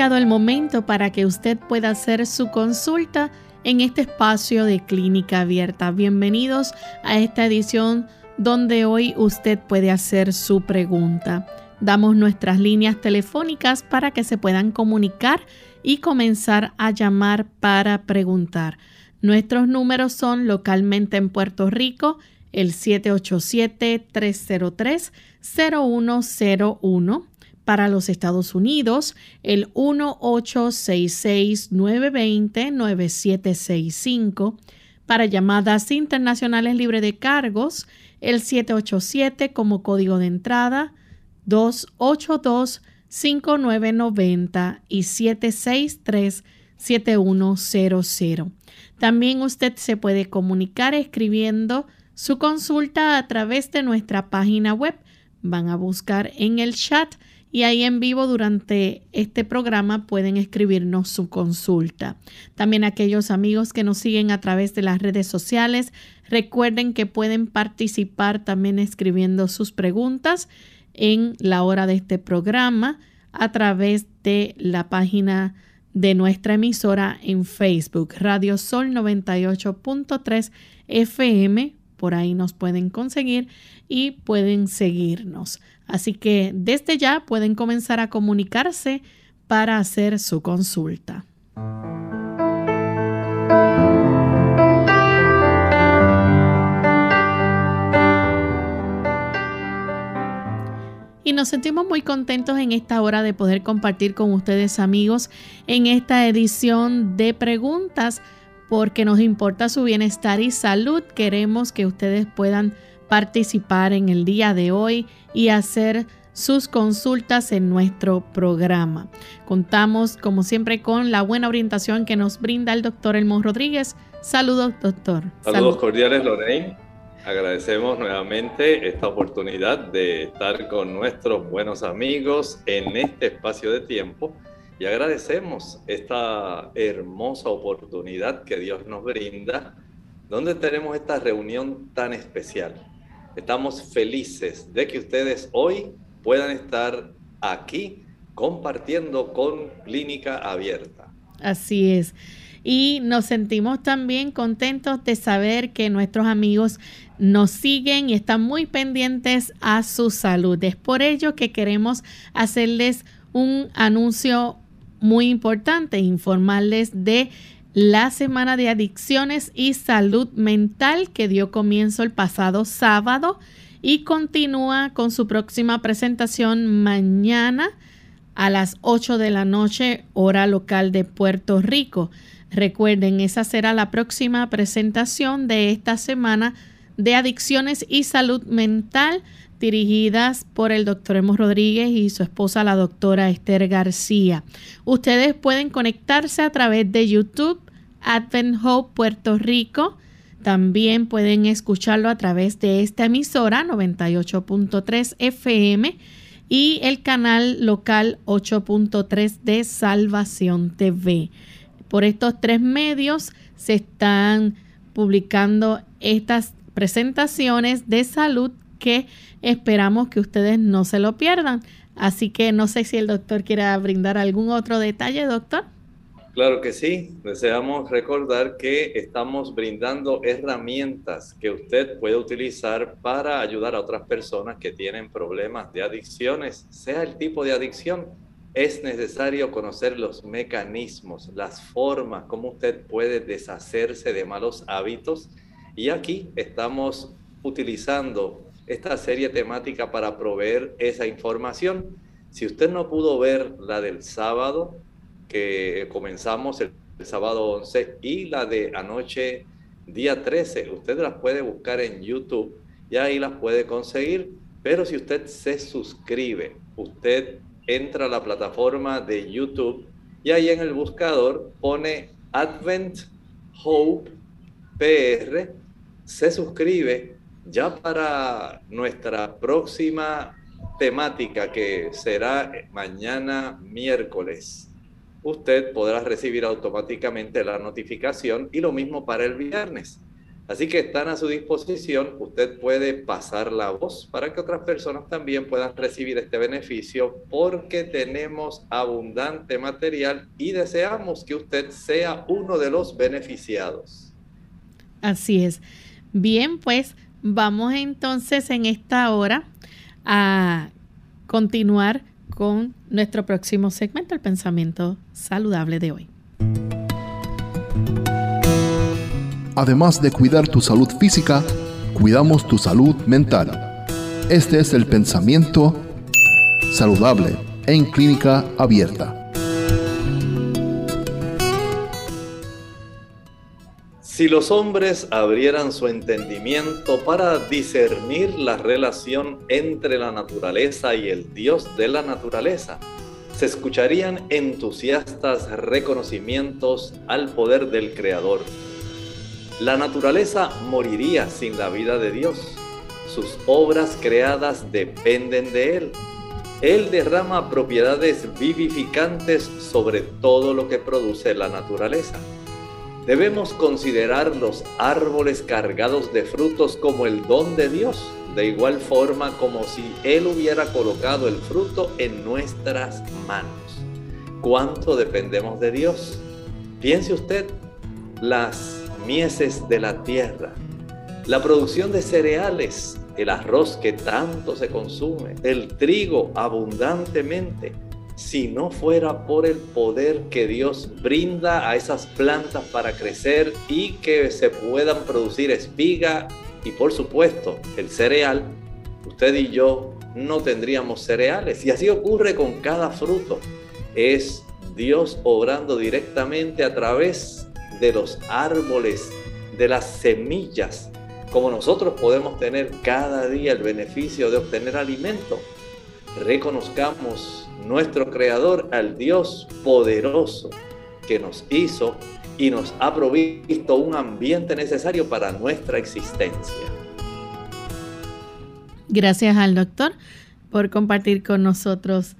El momento para que usted pueda hacer su consulta en este espacio de clínica abierta. Bienvenidos a esta edición donde hoy usted puede hacer su pregunta. Damos nuestras líneas telefónicas para que se puedan comunicar y comenzar a llamar para preguntar. Nuestros números son localmente en Puerto Rico el 787-303-0101 para los Estados Unidos, el 1866-920-9765. Para llamadas internacionales libre de cargos, el 787 como código de entrada, 282-5990 y 763-7100. También usted se puede comunicar escribiendo su consulta a través de nuestra página web. Van a buscar en el chat y ahí en vivo durante este programa pueden escribirnos su consulta. También aquellos amigos que nos siguen a través de las redes sociales, recuerden que pueden participar también escribiendo sus preguntas en la hora de este programa a través de la página de nuestra emisora en Facebook, Radio Sol 98.3 FM. Por ahí nos pueden conseguir y pueden seguirnos. Así que desde ya pueden comenzar a comunicarse para hacer su consulta. Y nos sentimos muy contentos en esta hora de poder compartir con ustedes amigos en esta edición de preguntas porque nos importa su bienestar y salud. Queremos que ustedes puedan participar en el día de hoy y hacer sus consultas en nuestro programa. Contamos, como siempre, con la buena orientación que nos brinda el doctor Elmo Rodríguez. Saludos, doctor. Saludos cordiales, Lorraine. Agradecemos nuevamente esta oportunidad de estar con nuestros buenos amigos en este espacio de tiempo y agradecemos esta hermosa oportunidad que Dios nos brinda, donde tenemos esta reunión tan especial Estamos felices de que ustedes hoy puedan estar aquí compartiendo con Clínica Abierta. Así es. Y nos sentimos también contentos de saber que nuestros amigos nos siguen y están muy pendientes a su salud. Es por ello que queremos hacerles un anuncio muy importante, informarles de la Semana de Adicciones y Salud Mental que dio comienzo el pasado sábado y continúa con su próxima presentación mañana a las 8 de la noche, hora local de Puerto Rico. Recuerden, esa será la próxima presentación de esta semana de Adicciones y Salud Mental dirigidas por el doctor Emo Rodríguez y su esposa la doctora Esther García. Ustedes pueden conectarse a través de YouTube, Advent Hope Puerto Rico. También pueden escucharlo a través de esta emisora 98.3 FM y el canal local 8.3 de Salvación TV. Por estos tres medios se están publicando estas presentaciones de salud que esperamos que ustedes no se lo pierdan. Así que no sé si el doctor quiera brindar algún otro detalle, doctor. Claro que sí. Deseamos recordar que estamos brindando herramientas que usted puede utilizar para ayudar a otras personas que tienen problemas de adicciones, sea el tipo de adicción. Es necesario conocer los mecanismos, las formas, cómo usted puede deshacerse de malos hábitos. Y aquí estamos utilizando esta serie temática para proveer esa información. Si usted no pudo ver la del sábado, que comenzamos el, sábado 11, y la de anoche, día 13, usted las puede buscar en YouTube y ahí las puede conseguir. Pero si usted se suscribe, usted entra a la plataforma de YouTube y ahí en el buscador pone Advent Hope PR, se suscribe ya para nuestra próxima temática que será mañana miércoles. Usted podrá recibir automáticamente la notificación y lo mismo para el viernes. Así que están a su disposición, usted puede pasar la voz para que otras personas también puedan recibir este beneficio porque tenemos abundante material y deseamos que usted sea uno de los beneficiados. Así es. Bien, pues vamos entonces en esta hora a continuar con nuestro próximo segmento, el pensamiento saludable de hoy. Además de cuidar tu salud física, cuidamos tu salud mental. Este es el pensamiento saludable en clínica abierta. Si los hombres abrieran su entendimiento para discernir la relación entre la naturaleza y el Dios de la naturaleza, se escucharían entusiastas reconocimientos al poder del Creador la naturaleza moriría sin la vida de Dios. Sus obras creadas dependen de Él. Él derrama propiedades vivificantes sobre todo lo que produce la naturaleza. Debemos considerar los árboles cargados de frutos como el don de Dios, de igual forma como si Él hubiera colocado el fruto en nuestras manos. ¿Cuánto dependemos de Dios? Piense usted, las mieses de la tierra, la producción de cereales, el arroz que tanto se consume, el trigo abundantemente, si no fuera por el poder que Dios brinda a esas plantas para crecer y que se puedan producir espiga y por supuesto el cereal, usted y yo no tendríamos cereales. Y así ocurre con cada fruto. Es Dios obrando directamente a través de los árboles, de las semillas, como nosotros podemos tener cada día el beneficio de obtener alimento. Reconozcamos nuestro Creador al Dios poderoso que nos hizo y nos ha provisto un ambiente necesario para nuestra existencia. Gracias al doctor por compartir con nosotros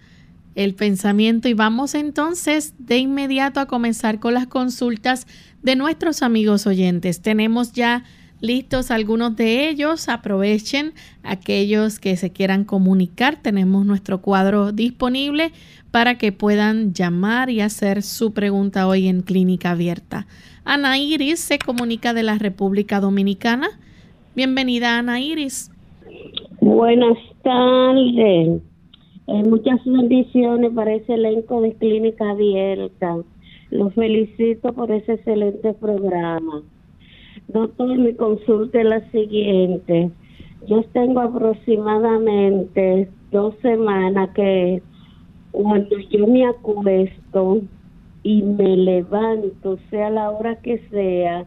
el pensamiento y vamos entonces de inmediato a comenzar con las consultas de nuestros amigos oyentes. Tenemos ya listos algunos de ellos. Aprovechen aquellos que se quieran comunicar. Tenemos nuestro cuadro disponible para que puedan llamar y hacer su pregunta hoy en Clínica Abierta. Ana Iris se comunica de la República Dominicana. Bienvenida, Ana Iris. Buenas tardes. Eh, muchas bendiciones para ese elenco de Clínica Abierta. Los felicito por ese excelente programa. Doctor, mi consulta es la siguiente. Yo tengo aproximadamente dos semanas que cuando yo me acuesto y me levanto, sea la hora que sea,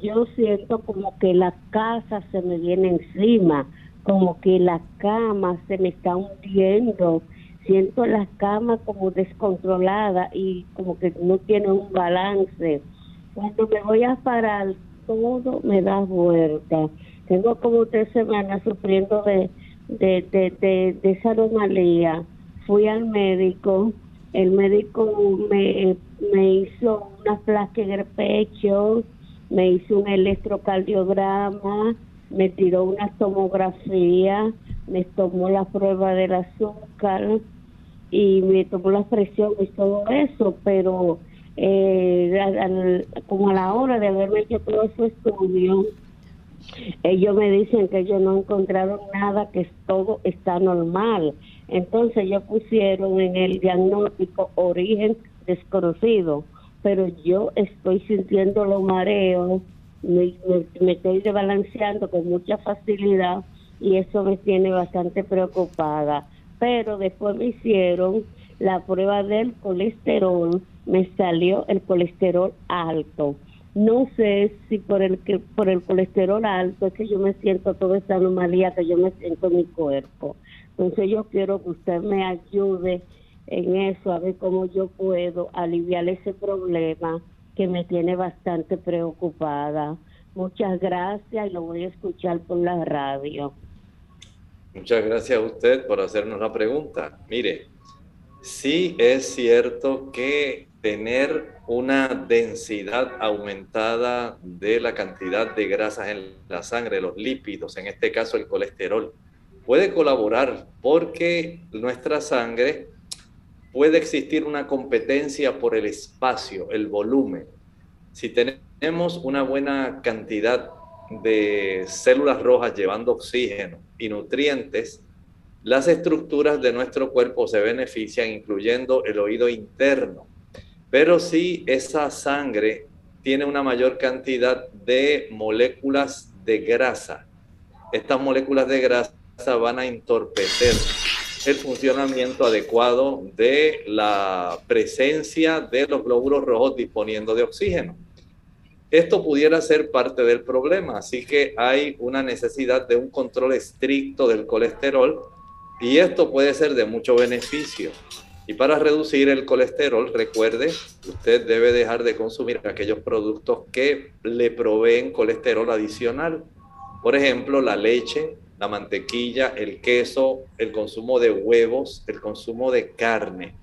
yo siento como que la casa se me viene encima, como que la cama se me está hundiendo siento la cama como descontrolada y como que no tiene un balance. Cuando me voy a parar, todo me da vuelta. Tengo como tres semanas sufriendo de, de, de, de, esa anomalía. Fui al médico, el médico me, me hizo una placa en el pecho, me hizo un electrocardiograma, me tiró una tomografía, me tomó la prueba del azúcar y me tomó la presión y todo eso, pero eh, como a la hora de haberme hecho todo su estudio, ellos me dicen que ellos no encontraron nada, que todo está normal. Entonces ellos pusieron en el diagnóstico origen desconocido, pero yo estoy sintiendo los mareos, me, me estoy desbalanceando con mucha facilidad y eso me tiene bastante preocupada pero después me hicieron la prueba del colesterol, me salió el colesterol alto. no sé si por el que por el colesterol alto es que yo me siento toda esta anomalía que yo me siento en mi cuerpo. Entonces yo quiero que usted me ayude en eso, a ver cómo yo puedo aliviar ese problema que me tiene bastante preocupada. Muchas gracias y lo voy a escuchar por la radio. Muchas gracias a usted por hacernos la pregunta. Mire, sí es cierto que tener una densidad aumentada de la cantidad de grasas en la sangre, los lípidos, en este caso el colesterol, puede colaborar porque nuestra sangre puede existir una competencia por el espacio, el volumen. Si tenemos una buena cantidad de células rojas llevando oxígeno y nutrientes, las estructuras de nuestro cuerpo se benefician, incluyendo el oído interno. Pero si esa sangre tiene una mayor cantidad de moléculas de grasa, estas moléculas de grasa van a entorpecer el funcionamiento adecuado de la presencia de los glóbulos rojos disponiendo de oxígeno. Esto pudiera ser parte del problema, así que hay una necesidad de un control estricto del colesterol y esto puede ser de mucho beneficio. Y para reducir el colesterol, recuerde, usted debe dejar de consumir aquellos productos que le proveen colesterol adicional. Por ejemplo, la leche, la mantequilla, el queso, el consumo de huevos, el consumo de carne.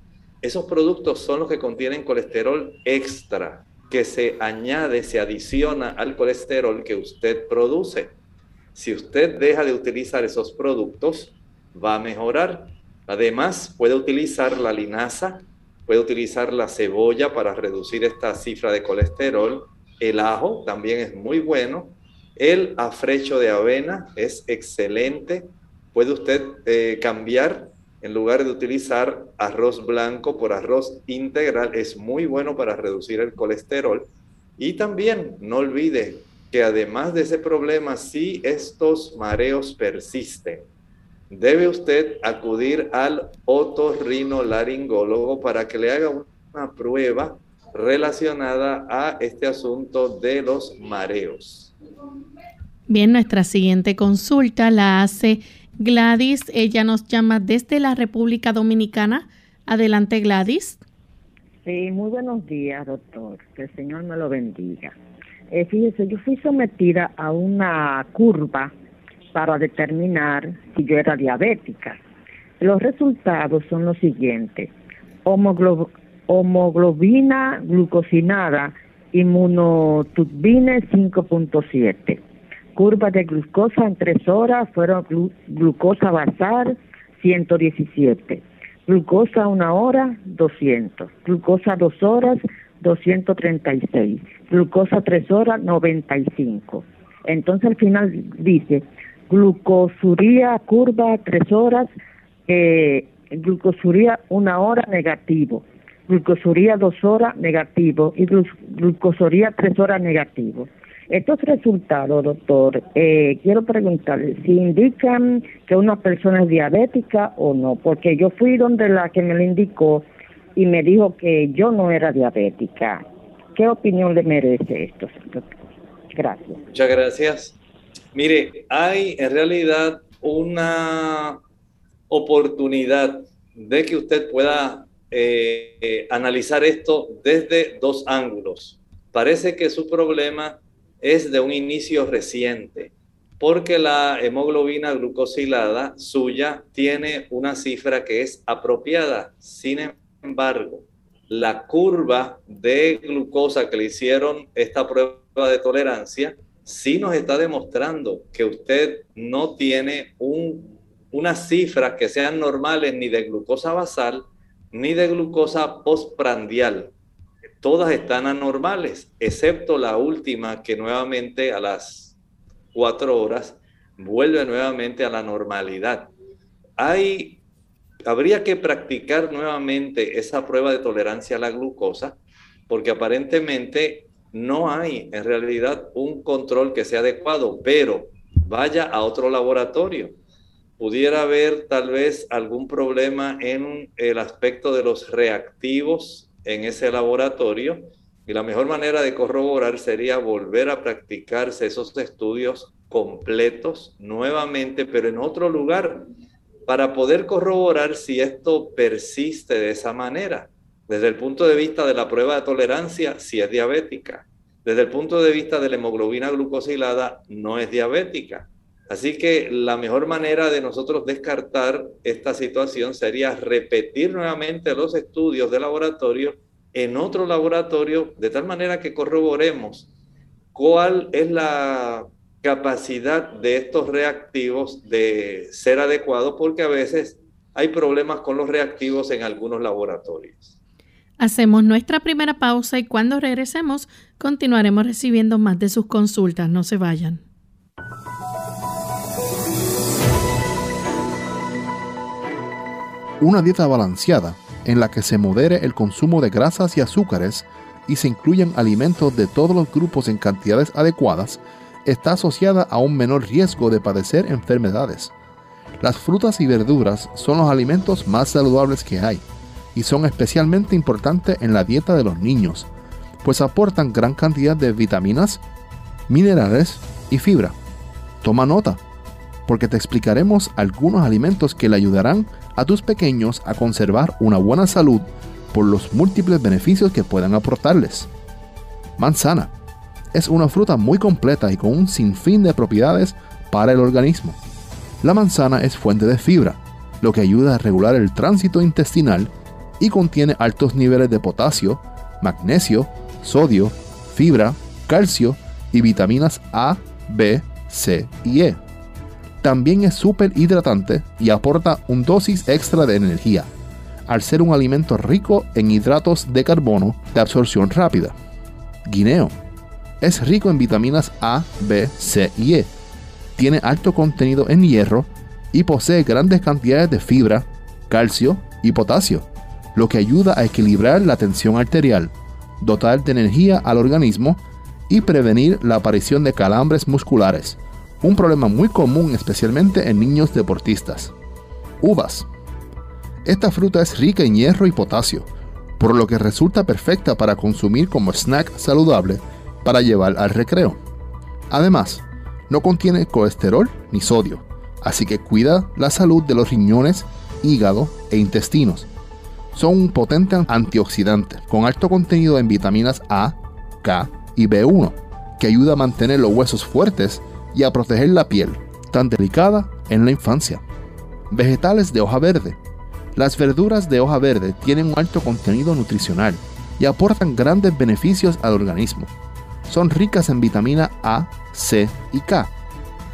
Esos productos son los que contienen colesterol extra, que se añade, se adiciona al colesterol que usted produce. Si usted deja de utilizar esos productos, va a mejorar Además, puede utilizar la linaza, puede utilizar la cebolla para reducir esta cifra de colesterol. El ajo también es muy bueno. El afrecho de avena es excelente. Puede usted eh, cambiar, en lugar de utilizar arroz blanco por arroz integral, es muy bueno para reducir el colesterol. Y también no olvide que además de ese problema, si estos mareos persisten, debe usted acudir al otorrinolaringólogo para que le haga una prueba relacionada a este asunto de los mareos. Bien, nuestra siguiente consulta la hace Gladys. Ella nos llama desde la República Dominicana. Adelante, Gladys. Sí, muy buenos días, doctor. Que el Señor me lo bendiga. Eh, fíjese, yo fui sometida a una curva para determinar si yo era diabética. Los resultados son los siguientes. homoglobina glucosinada, inmunotubine 5.7. Curva de glucosa en tres horas fueron glucosa basal 117. Glucosa una hora 200. Glucosa dos horas 236. Glucosa tres horas 95. Entonces al final dice glucosuría curva tres horas, eh, glucosuría una hora negativo, glucosuría dos horas negativo y glucosuría tres horas negativo. Estos resultados, doctor, eh, quiero preguntarle si indican que una persona es diabética o no, porque yo fui donde la que me lo indicó y me dijo que yo no era diabética. ¿Qué opinión le merece esto? Gracias. Muchas gracias. Mire, hay en realidad una oportunidad de que usted pueda eh, analizar esto desde dos ángulos. Parece que su problema es de un inicio reciente, porque la hemoglobina glucosilada suya tiene una cifra que es apropiada. Sin embargo, la curva de glucosa que le hicieron esta prueba de tolerancia sí nos está demostrando que usted no tiene un, unas cifras que sean normales ni de glucosa basal ni de glucosa postprandial. Todas están anormales, excepto la última que nuevamente a las cuatro horas vuelve nuevamente a la normalidad. Hay, habría que practicar nuevamente esa prueba de tolerancia a la glucosa, porque aparentemente no hay en realidad un control que sea adecuado, pero vaya a otro laboratorio. Pudiera haber tal vez algún problema en el aspecto de los reactivos en ese laboratorio. Y la mejor manera de corroborar sería volver a practicarse esos estudios completos nuevamente, pero en otro lugar, para poder corroborar si esto persiste de esa manera. Desde el punto de vista de la prueba de tolerancia, si es diabética. Desde el punto de vista de la hemoglobina glucosilada, no es diabética. Así que la mejor manera de nosotros descartar esta situación sería repetir nuevamente los estudios de laboratorio en otro laboratorio, de tal manera que corroboremos cuál es la capacidad de estos reactivos de ser adecuados, porque a veces hay problemas con los reactivos en algunos laboratorios. Hacemos nuestra primera pausa y cuando regresemos continuaremos recibiendo más de sus consultas. No se vayan. Una dieta balanceada en la que se modere el consumo de grasas y azúcares y se incluyan alimentos de todos los grupos en cantidades adecuadas, está asociada a un menor riesgo de padecer enfermedades. Las frutas y verduras son los alimentos más saludables que hay y son especialmente importantes en la dieta de los niños, pues aportan gran cantidad de vitaminas, minerales y fibra. Toma nota, porque te explicaremos algunos alimentos que le ayudarán a tus pequeños a conservar una buena salud por los múltiples beneficios que puedan aportarles. Manzana. Es una fruta muy completa y con un sinfín de propiedades para el organismo. La manzana es fuente de fibra, lo que ayuda a regular el tránsito intestinal y contiene altos niveles de potasio, magnesio, sodio, fibra, calcio y vitaminas A, B, C y E también es súper hidratante y aporta un dosis extra de energía, al ser un alimento rico en hidratos de carbono de absorción rápida. Guineo. Es rico en vitaminas A, B, C y E. Tiene alto contenido en hierro y posee grandes cantidades de fibra, calcio y potasio, lo que ayuda a equilibrar la tensión arterial, dotar de energía al organismo y prevenir la aparición de calambres musculares un problema muy común especialmente en niños deportistas. Uvas. Esta fruta es rica en hierro y potasio, por lo que resulta perfecta para consumir como snack saludable para llevar al recreo. Además, no contiene colesterol ni sodio, así que cuida la salud de los riñones, hígado e intestinos. Son un potente antioxidante con alto contenido en vitaminas A, K y B1, que ayuda a mantener los huesos fuertes y a proteger la piel, tan delicada en la infancia. Vegetales de hoja verde. Las verduras de hoja verde tienen un alto contenido nutricional y aportan grandes beneficios al organismo. Son ricas en vitamina A, C y K.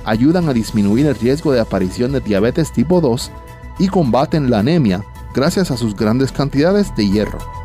Ayudan a disminuir el riesgo de aparición de diabetes tipo 2 y combaten la anemia gracias a sus grandes cantidades de hierro.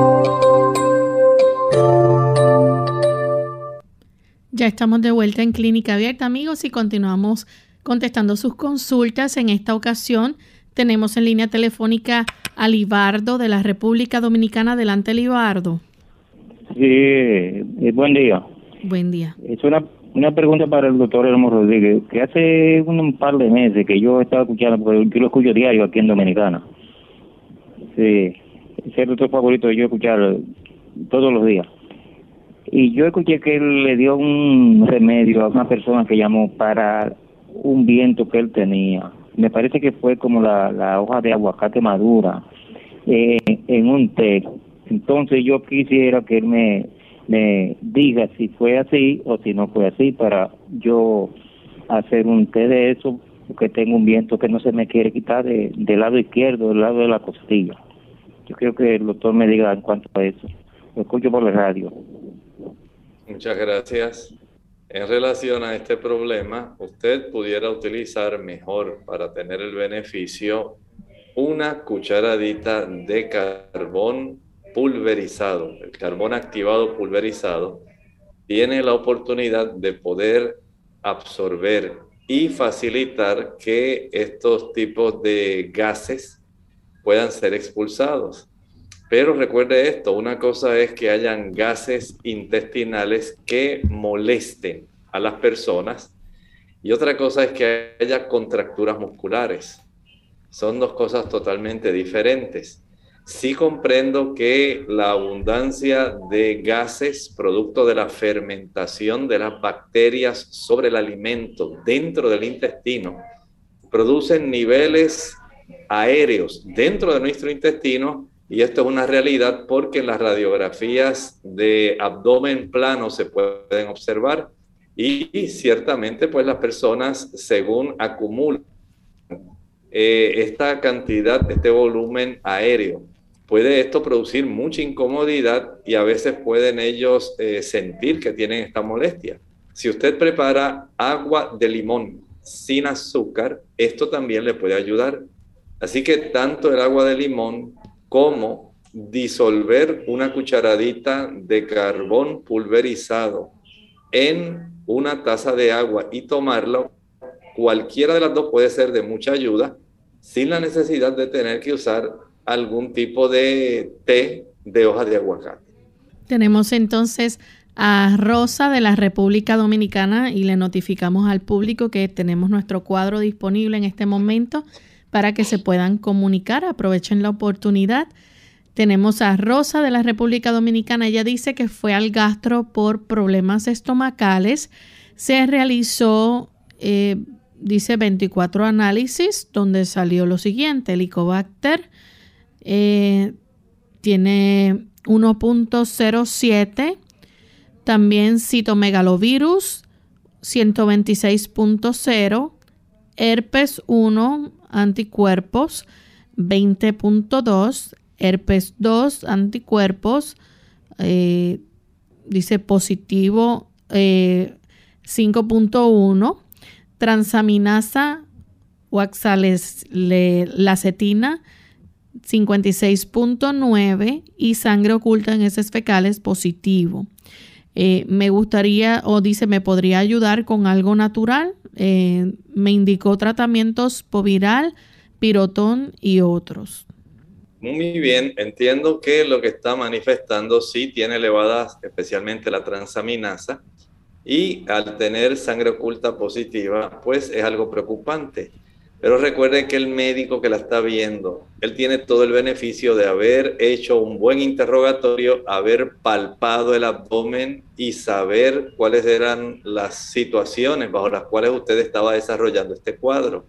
Ya estamos de vuelta en Clínica Abierta, amigos, y continuamos contestando sus consultas. En esta ocasión tenemos en línea telefónica a Libardo de la República Dominicana. Adelante, Libardo. Sí, eh, buen día. Buen día. Es una, una pregunta para el doctor Elmo Rodríguez, que hace un, par de meses que yo estaba escuchando, porque yo lo escucho diario aquí en Dominicana. Sí, es el doctor favorito de yo escuchar todos los días. Y yo escuché que él le dio un remedio a una persona que llamó para un viento que él tenía. Me parece que fue como la, la hoja de aguacate madura eh, en un té. Entonces yo quisiera que él me, me diga si fue así o si no fue así para yo hacer un té de eso porque tengo un viento que no se me quiere quitar de, del lado izquierdo, del lado de la costilla. Yo quiero que el doctor me diga en cuanto a eso. Lo escucho por la radio. Muchas gracias. En relación a este problema, usted pudiera utilizar mejor para tener el beneficio una cucharadita de carbón pulverizado, el carbón activado pulverizado, tiene la oportunidad de poder absorber y facilitar que estos tipos de gases puedan ser expulsados. Pero recuerde esto, una cosa es que hayan gases intestinales que molesten a las personas y otra cosa es que haya contracturas musculares. Son dos cosas totalmente diferentes. Sí comprendo que la abundancia de gases producto de la fermentación de las bacterias sobre el alimento dentro del intestino producen niveles aéreos dentro de nuestro intestino y esto es una realidad porque las radiografías de abdomen plano se pueden observar y ciertamente pues las personas según acumulan eh, esta cantidad, este volumen aéreo, puede esto producir mucha incomodidad y a veces pueden ellos eh, sentir que tienen esta molestia. Si usted prepara agua de limón sin azúcar, esto también le puede ayudar. Así que tanto el agua de limón como disolver una cucharadita de carbón pulverizado en una taza de agua y tomarlo, cualquiera de las dos puede ser de mucha ayuda sin la necesidad de tener que usar algún tipo de té de hoja de aguacate. Tenemos entonces a Rosa de la República Dominicana y le notificamos al público que tenemos nuestro cuadro disponible en este momento para que se puedan comunicar. Aprovechen la oportunidad. Tenemos a Rosa de la República Dominicana. Ella dice que fue al gastro por problemas estomacales. Se realizó, eh, dice, 24 análisis donde salió lo siguiente. Helicobacter eh, tiene 1.07. También citomegalovirus 126.0. Herpes 1 anticuerpos 20.2, herpes 2 anticuerpos, eh, dice positivo 5.1, eh, transaminasa oxalacetina 56.9 y sangre oculta en heces fecales positivo. Eh, me gustaría, o dice, me podría ayudar con algo natural. Eh, me indicó tratamientos poviral, pirotón y otros. Muy bien, entiendo que lo que está manifestando sí tiene elevadas, especialmente la transaminasa, y al tener sangre oculta positiva, pues es algo preocupante. Pero recuerden que el médico que la está viendo, él tiene todo el beneficio de haber hecho un buen interrogatorio, haber palpado el abdomen y saber cuáles eran las situaciones bajo las cuales usted estaba desarrollando este cuadro.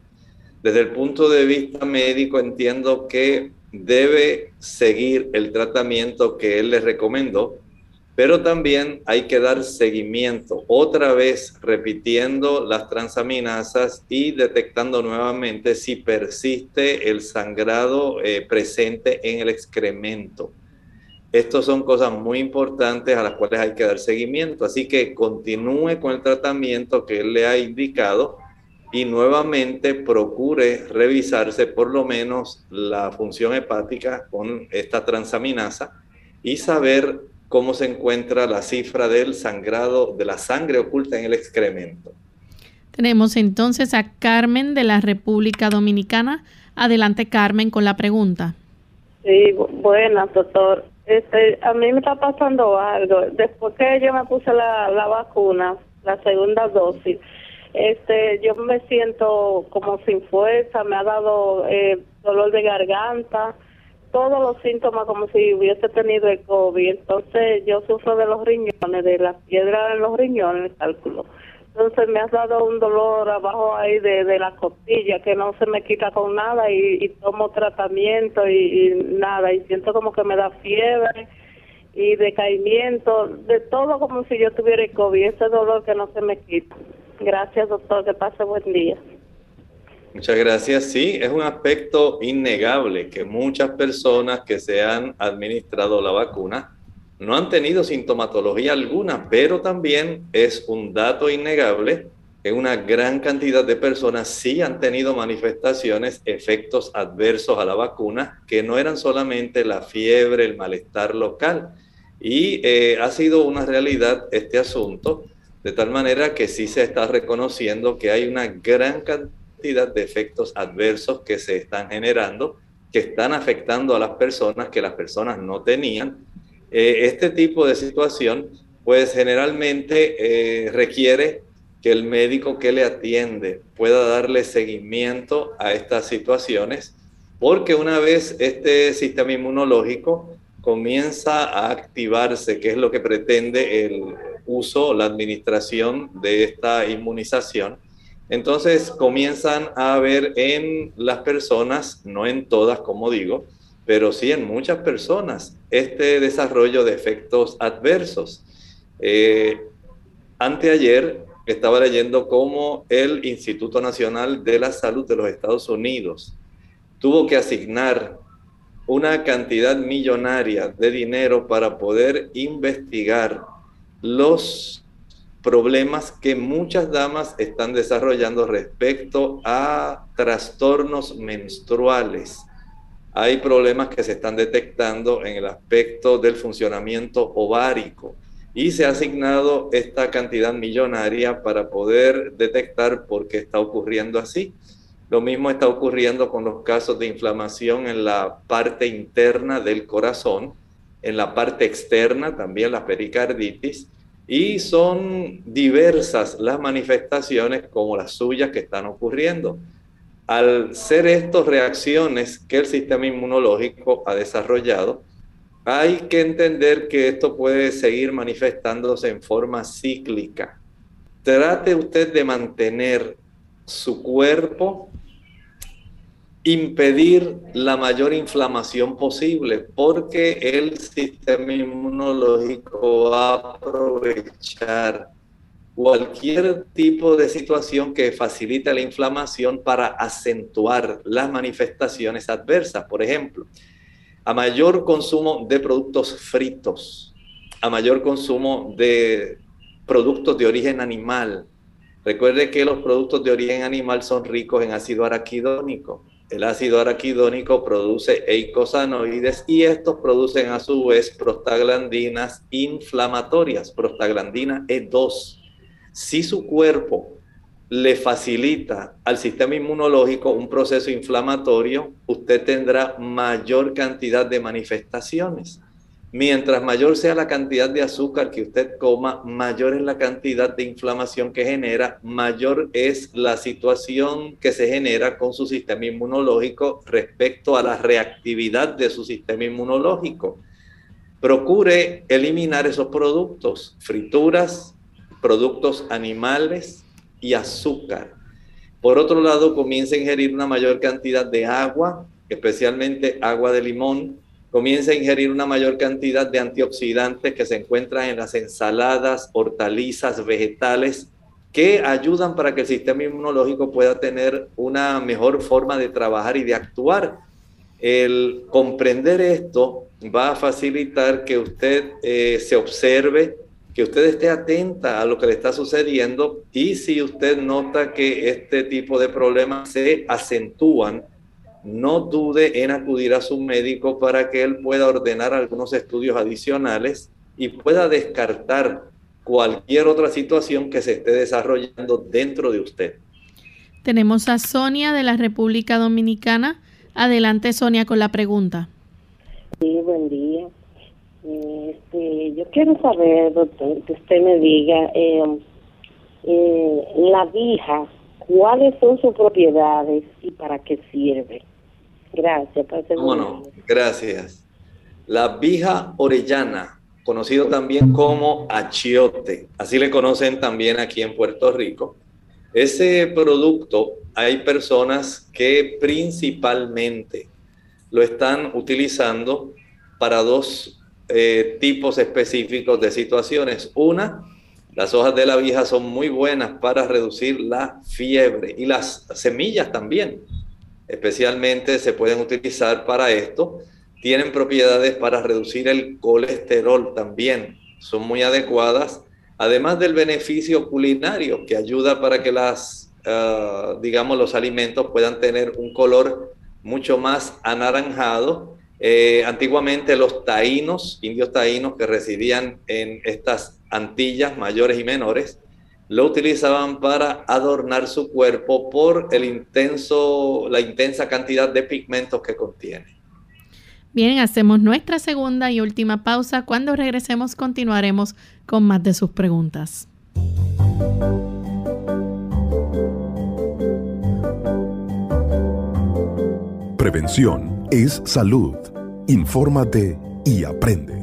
Desde el punto de vista médico entiendo que debe seguir el tratamiento que él le recomendó, pero también hay que dar seguimiento, otra vez repitiendo las transaminasas y detectando nuevamente si persiste el sangrado eh, presente en el excremento. Estas son cosas muy importantes a las cuales hay que dar seguimiento, así que continúe con el tratamiento que él le ha indicado y nuevamente procure revisarse por lo menos la función hepática con esta transaminasa y saber cómo se encuentra la cifra del sangrado, de la sangre oculta en el excremento. Tenemos entonces a Carmen de la República Dominicana. Adelante, Carmen, con la pregunta. Sí, buenas, doctor. Este, a mí me está pasando algo. Después que yo me puse la, la vacuna, la segunda dosis, este, yo me siento como sin fuerza, me ha dado eh, dolor de garganta, todos los síntomas como si hubiese tenido el COVID. Entonces yo sufro de los riñones, de la piedra en los riñones, el cálculo. Entonces me has dado un dolor abajo ahí de, de la costilla que no se me quita con nada y, tomo tratamiento y, y, nada y siento como que me da fiebre y decaimiento, de todo como si yo tuviera el COVID, ese dolor que no se me quita. Gracias doctor, que pase buen día. Muchas gracias. Sí, es un aspecto innegable que muchas personas que se han administrado la vacuna no han tenido sintomatología alguna, pero también es un dato innegable que una gran cantidad de personas sí han tenido manifestaciones, efectos adversos a la vacuna, que no eran solamente la fiebre, el malestar local. Y eh, ha sido una realidad este asunto, de tal manera que sí se está reconociendo que hay una gran cantidad de efectos adversos que se están generando, que están afectando a las personas que las personas no tenían. Eh, este tipo de situación, pues generalmente eh, requiere que el médico que le atiende pueda darle seguimiento a estas situaciones, porque una vez este sistema inmunológico comienza a activarse, que es lo que pretende el uso, la administración de esta inmunización, entonces comienzan a haber en las personas, no en todas como digo, pero sí en muchas personas, este desarrollo de efectos adversos. Eh, anteayer estaba leyendo cómo el Instituto Nacional de la Salud de los Estados Unidos tuvo que asignar una cantidad millonaria de dinero para poder investigar los problemas que muchas damas están desarrollando respecto a trastornos menstruales. Hay problemas que se están detectando en el aspecto del funcionamiento ovárico y se ha asignado esta cantidad millonaria para poder detectar por qué está ocurriendo así. Lo mismo está ocurriendo con los casos de inflamación en la parte interna del corazón, en la parte externa también la pericarditis, y son diversas las manifestaciones como las suyas que están ocurriendo. Al ser estas reacciones que el sistema inmunológico ha desarrollado, hay que entender que esto puede seguir manifestándose en forma cíclica. Trate usted de mantener su cuerpo, impedir la mayor inflamación posible, porque el sistema inmunológico va a aprovechar cualquier tipo de situación que facilite la inflamación para acentuar las manifestaciones adversas. Por ejemplo, a mayor consumo de productos fritos, a mayor consumo de productos de origen animal. Recuerde que los productos de origen animal son ricos en ácido araquidónico. El ácido araquidónico produce eicosanoides y estos producen a su vez prostaglandinas inflamatorias, prostaglandina E2. Si su cuerpo le facilita al sistema inmunológico un proceso inflamatorio, usted tendrá mayor cantidad de manifestaciones. Mientras mayor sea la cantidad de azúcar que usted coma, mayor es la cantidad de inflamación que genera, mayor es la situación que se genera con su sistema inmunológico respecto a la reactividad de su sistema inmunológico. Procure eliminar esos productos, frituras, productos animales, y azúcar. Por otro lado, comienza a ingerir una mayor cantidad de agua, especialmente agua de limón. Comienza a ingerir una mayor cantidad de antioxidantes que se encuentran en las ensaladas, hortalizas, vegetales, que ayudan para que el sistema inmunológico pueda tener una mejor forma de trabajar y de actuar. El comprender esto va a facilitar que usted eh, se observe, que usted esté atenta a lo que le está sucediendo y si usted nota que este tipo de problemas se acentúan, no dude en acudir a su médico para que él pueda ordenar algunos estudios adicionales y pueda descartar cualquier otra situación que se esté desarrollando dentro de usted. Tenemos a Sonia de la República Dominicana. Adelante, Sonia, con la pregunta. Sí, buen día. Este, yo quiero saber, doctor, que usted me diga, eh, eh, la vija, ¿cuáles son sus propiedades y para qué sirve? Gracias. Bueno, gracias. La vija orellana, conocido también como achiote, así le conocen también aquí en Puerto Rico. Ese producto hay personas que principalmente lo están utilizando para dos eh, tipos específicos de situaciones. Una, las hojas de la vija son muy buenas para reducir la fiebre y las semillas también. Especialmente se pueden utilizar para esto. Tienen propiedades para reducir el colesterol también. Son muy adecuadas además del beneficio culinario que ayuda para que las, ah, digamos, los alimentos puedan tener un color mucho más anaranjado. Eh, antiguamente los taínos, indios taínos que residían en estas Antillas mayores y menores, lo utilizaban para adornar su cuerpo por el intenso, la intensa cantidad de pigmentos que contiene. Bien, hacemos nuestra segunda y última pausa. Cuando regresemos continuaremos con más de sus preguntas. Prevención es salud. Infórmate y aprende.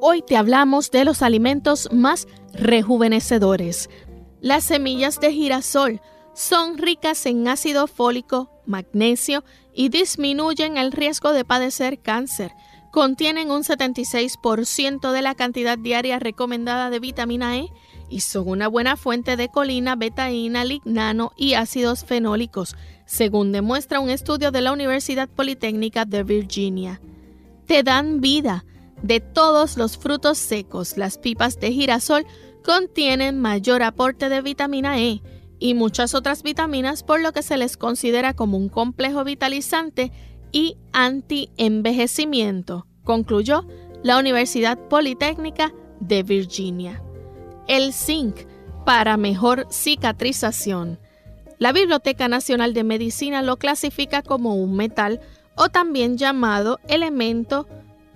Hoy te hablamos de los alimentos más rejuvenecedores. Las semillas de girasol son ricas en ácido fólico, magnesio y disminuyen el riesgo de padecer cáncer. Contienen un 76% de la cantidad diaria recomendada de vitamina E y son una buena fuente de colina, betaína, lignano y ácidos fenólicos, según demuestra un estudio de la Universidad Politécnica de Virginia. Te dan vida de todos los frutos secos, las pipas de girasol contienen mayor aporte de vitamina E y muchas otras vitaminas, por lo que se les considera como un complejo vitalizante y anti-envejecimiento, concluyó la Universidad Politécnica de Virginia. El zinc para mejor cicatrización. La Biblioteca Nacional de Medicina lo clasifica como un metal o también llamado elemento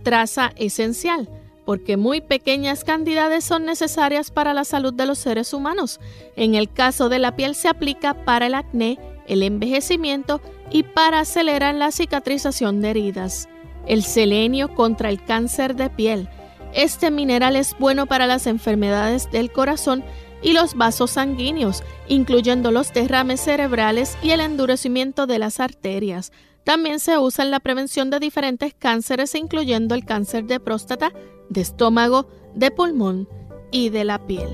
traza esencial, porque muy pequeñas cantidades son necesarias para la salud de los seres humanos. En el caso de la piel se aplica para el acné, el envejecimiento y para acelerar la cicatrización de heridas. El selenio contra el cáncer de piel. Este mineral es bueno para las enfermedades del corazón y los vasos sanguíneos, incluyendo los derrames cerebrales y el endurecimiento de las arterias. También se usa en la prevención de diferentes cánceres, incluyendo el cáncer de próstata, de estómago, de pulmón y de la piel.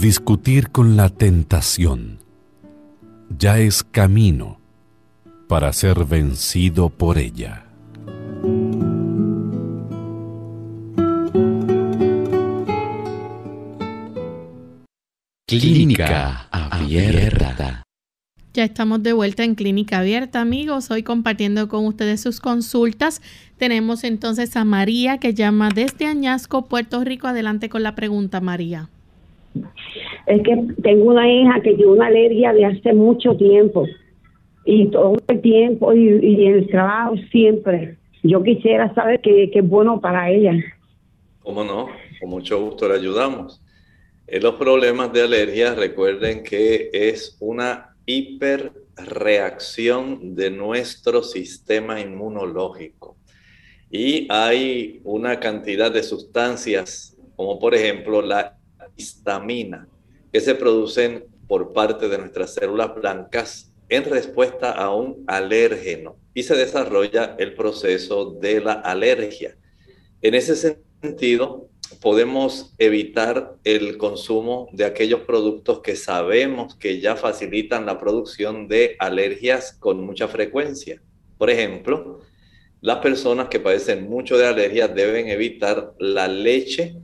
Discutir con la tentación ya es camino para ser vencido por ella. Clínica Abierta. Ya estamos de vuelta en Clínica Abierta, amigos. Hoy compartiendo con ustedes sus consultas. Tenemos entonces a María que llama desde Añasco, Puerto Rico. Adelante con la pregunta, María. Es que tengo una hija que tiene una alergia de hace mucho tiempo y todo el tiempo y, en el trabajo siempre. Yo quisiera saber qué es bueno para ella. ¿Cómo no? Con mucho gusto le ayudamos. En los problemas de alergia, recuerden que es una hiperreacción de nuestro sistema inmunológico. Y hay una cantidad de sustancias, como por ejemplo la histamina, que se producen por parte de nuestras células blancas en respuesta a un alérgeno y se desarrolla el proceso de la alergia. En ese sentido, podemos evitar el consumo de aquellos productos que sabemos que ya facilitan la producción de alergias con mucha frecuencia. Por ejemplo, las personas que padecen mucho de alergias deben evitar la leche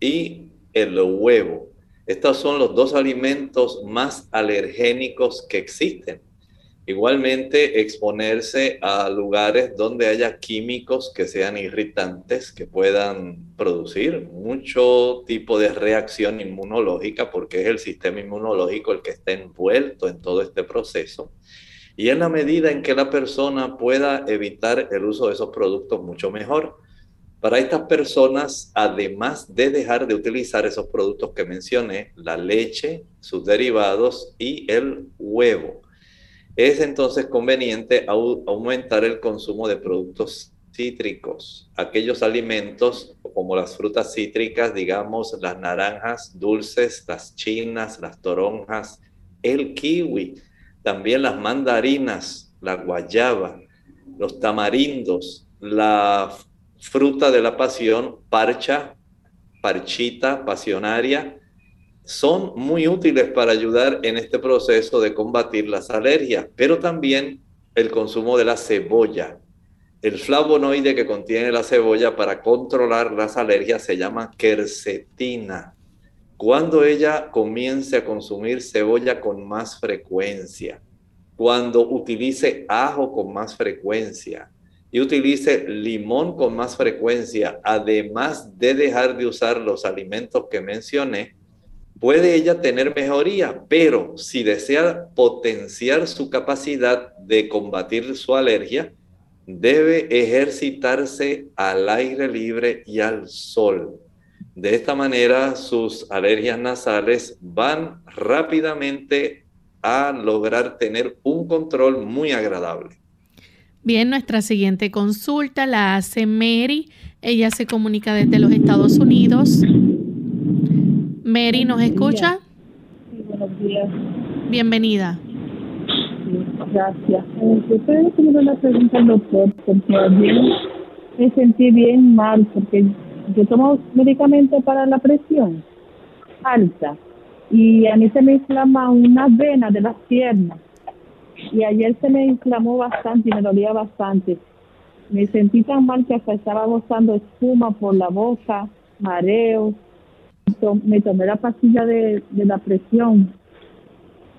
y el huevo. Estos son los dos alimentos más alergénicos que existen. Igualmente, exponerse a lugares donde haya químicos que sean irritantes, que puedan producir mucho tipo de reacción inmunológica, porque es el sistema inmunológico el que está envuelto en todo este proceso. Y en la medida en que la persona pueda evitar el uso de esos productos mucho mejor. Para estas personas, además de dejar de utilizar esos productos que mencioné, la leche, sus derivados y el huevo, es entonces conveniente aumentar el consumo de productos cítricos, aquellos alimentos como las frutas cítricas, digamos las naranjas dulces, las chinas, las toronjas, el kiwi, también las mandarinas, la guayaba, los tamarindos, la fruta de la pasión, parcha, parchita, pasionaria, son muy útiles para ayudar en este proceso de combatir las alergias, pero también el consumo de la cebolla. El flavonoide que contiene la cebolla para controlar las alergias se llama quercetina. Cuando ella comience a consumir cebolla con más frecuencia, cuando utilice ajo con más frecuencia y utilice limón con más frecuencia, además de dejar de usar los alimentos que mencioné, puede ella tener mejoría, pero si desea potenciar su capacidad de combatir su alergia, debe ejercitarse al aire libre y al sol. De esta manera sus alergias nasales van rápidamente a lograr tener un control muy agradable. Bien, nuestra siguiente consulta la hace Mary. Ella se comunica desde los Estados Unidos. Mary, ¿nos escucha? Sí, buenos días. Bienvenida. Gracias. Eh, yo estoy haciendo una pregunta al doctor, porque ayer me sentí bien mal, porque yo tomo medicamentos para la presión alta y a mí se me inflama una vena de las piernas y ayer se me inflamó bastante y me dolía bastante. Me sentí tan mal que hasta estaba gozando espuma por la boca, mareo. Me tomé la pastilla de, de la presión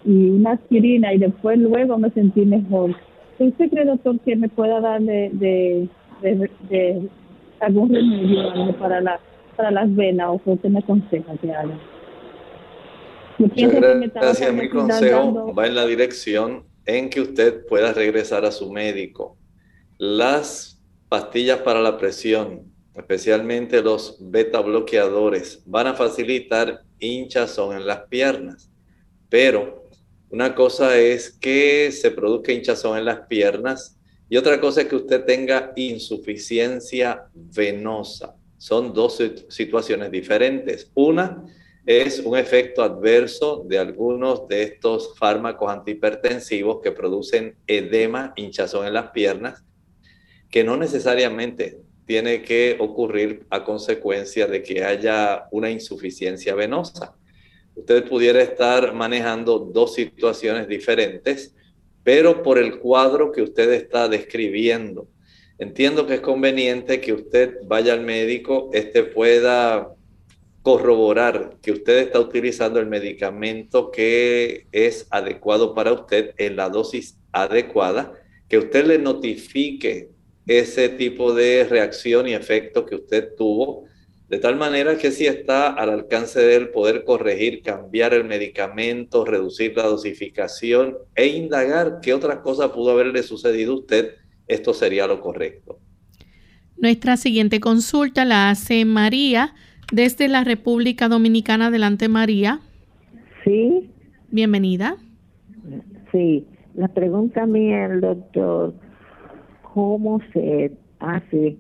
y una aspirina y después luego me sentí mejor. ¿Usted cree, doctor, que me pueda dar de, de, algún remedio para, la, para las venas o que usted me aconseja que haga? gracias. Mi consejo va en la dirección en que usted pueda regresar a su médico. Las pastillas para la presión, especialmente los beta bloqueadores, van a facilitar hinchazón en las piernas, pero una cosa es que se produzca hinchazón en las piernas y otra cosa es que usted tenga insuficiencia venosa. Son dos situaciones diferentes. Una es un efecto adverso de algunos de estos fármacos antihipertensivos que producen edema, hinchazón en las piernas, que no necesariamente tiene que ocurrir a consecuencia de que haya una insuficiencia venosa usted pudiera estar manejando dos situaciones diferentes, pero por el cuadro que usted está describiendo. Entiendo que es conveniente que usted vaya al médico, este pueda corroborar que usted está utilizando el medicamento que es adecuado para usted en la dosis adecuada, que usted le notifique ese tipo de reacción y efecto que usted tuvo de tal manera que si está al alcance de él poder corregir, cambiar el medicamento, reducir la dosificación e indagar qué otras cosas pudo haberle sucedido a usted, esto sería lo correcto. Nuestra siguiente consulta la hace María desde la República Dominicana. Adelante, María. Sí. Bienvenida. Sí, la pregunta mía, el doctor, ¿cómo se hace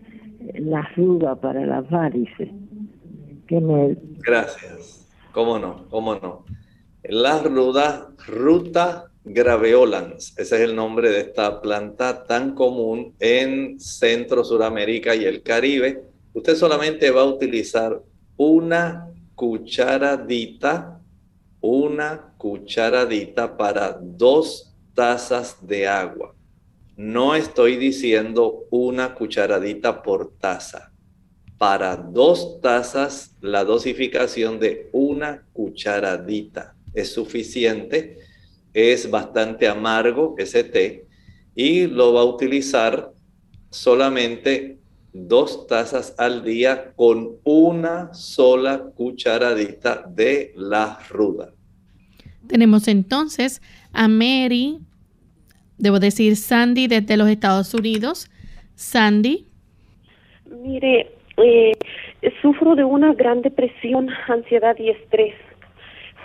la ruda para las varices? Gracias. ¿Cómo no? ¿Cómo no? La ruda, ruta graveolans, ese es el nombre de esta planta tan común en Centro, Suramérica y el Caribe. Usted solamente va a utilizar una cucharadita, una cucharadita para dos tazas de agua. No estoy diciendo una cucharadita por taza para dos tazas la dosificación de una cucharadita. Es suficiente, es bastante amargo ese té y lo va a utilizar solamente dos tazas al día con una sola cucharadita de la ruda. Tenemos entonces a Mary, debo decir Sandy desde los Estados Unidos. Sandy. Mire, eh, sufro de una gran depresión, ansiedad y estrés.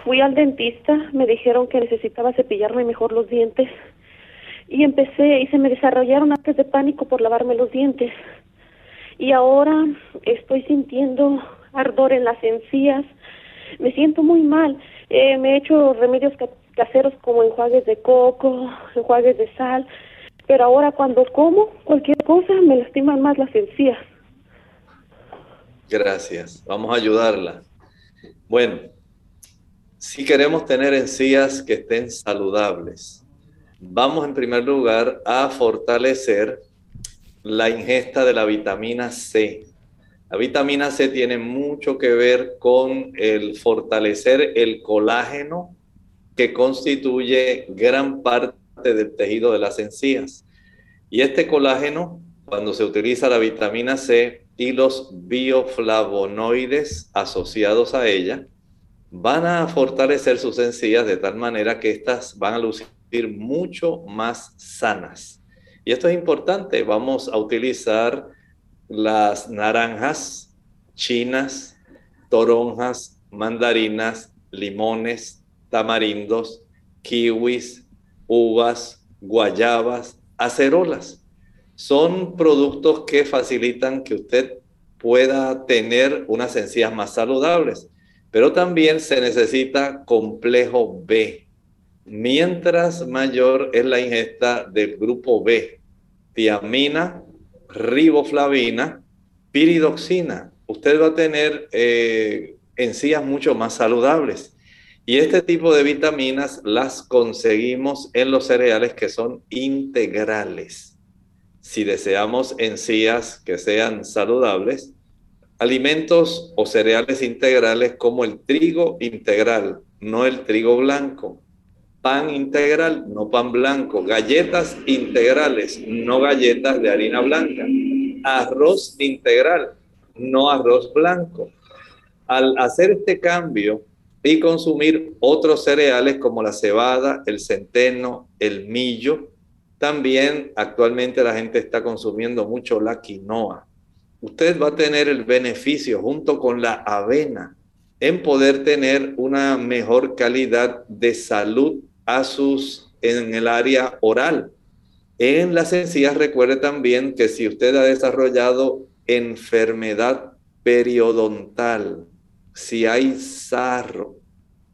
Fui al dentista, me dijeron que necesitaba cepillarme mejor los dientes y empecé y se me desarrollaron ataques de pánico por lavarme los dientes. Y ahora estoy sintiendo ardor en las encías, me siento muy mal. Eh, me he hecho remedios caseros como enjuagues de coco, enjuagues de sal, pero ahora cuando como cualquier cosa me lastiman más las encías. Gracias. Vamos a ayudarla. Bueno, si queremos tener encías que estén saludables, vamos en primer lugar a fortalecer la ingesta de la vitamina C. La vitamina C tiene mucho que ver con el fortalecer el colágeno que constituye gran parte del tejido de las encías. Y este colágeno, cuando se utiliza la vitamina C y los bioflavonoides asociados a ella, van a fortalecer sus encías de tal manera que éstas van a lucir mucho más sanas. Y esto es importante, vamos a utilizar las naranjas chinas, toronjas, mandarinas, limones, tamarindos, kiwis, uvas, guayabas, acerolas. Son productos que facilitan que usted pueda tener unas encías más saludables, pero también se necesita complejo B. Mientras mayor es la ingesta del grupo B, tiamina, riboflavina, piridoxina, usted va a tener eh, encías mucho más saludables. Y este tipo de vitaminas las conseguimos en los cereales que son integrales. Si deseamos encías que sean saludables, alimentos o cereales integrales como el trigo integral, no el trigo blanco, pan integral, no pan blanco, galletas integrales, no galletas de harina blanca, arroz integral, no arroz blanco. Al hacer este cambio, y consumir otros cereales como la cebada, el centeno, el millo. También actualmente la gente está consumiendo mucho la quinoa. Usted va a tener el beneficio junto con la avena en poder tener una mejor calidad de salud a sus en el área oral. En las encías recuerde también que si usted ha desarrollado enfermedad periodontal, si hay sarro,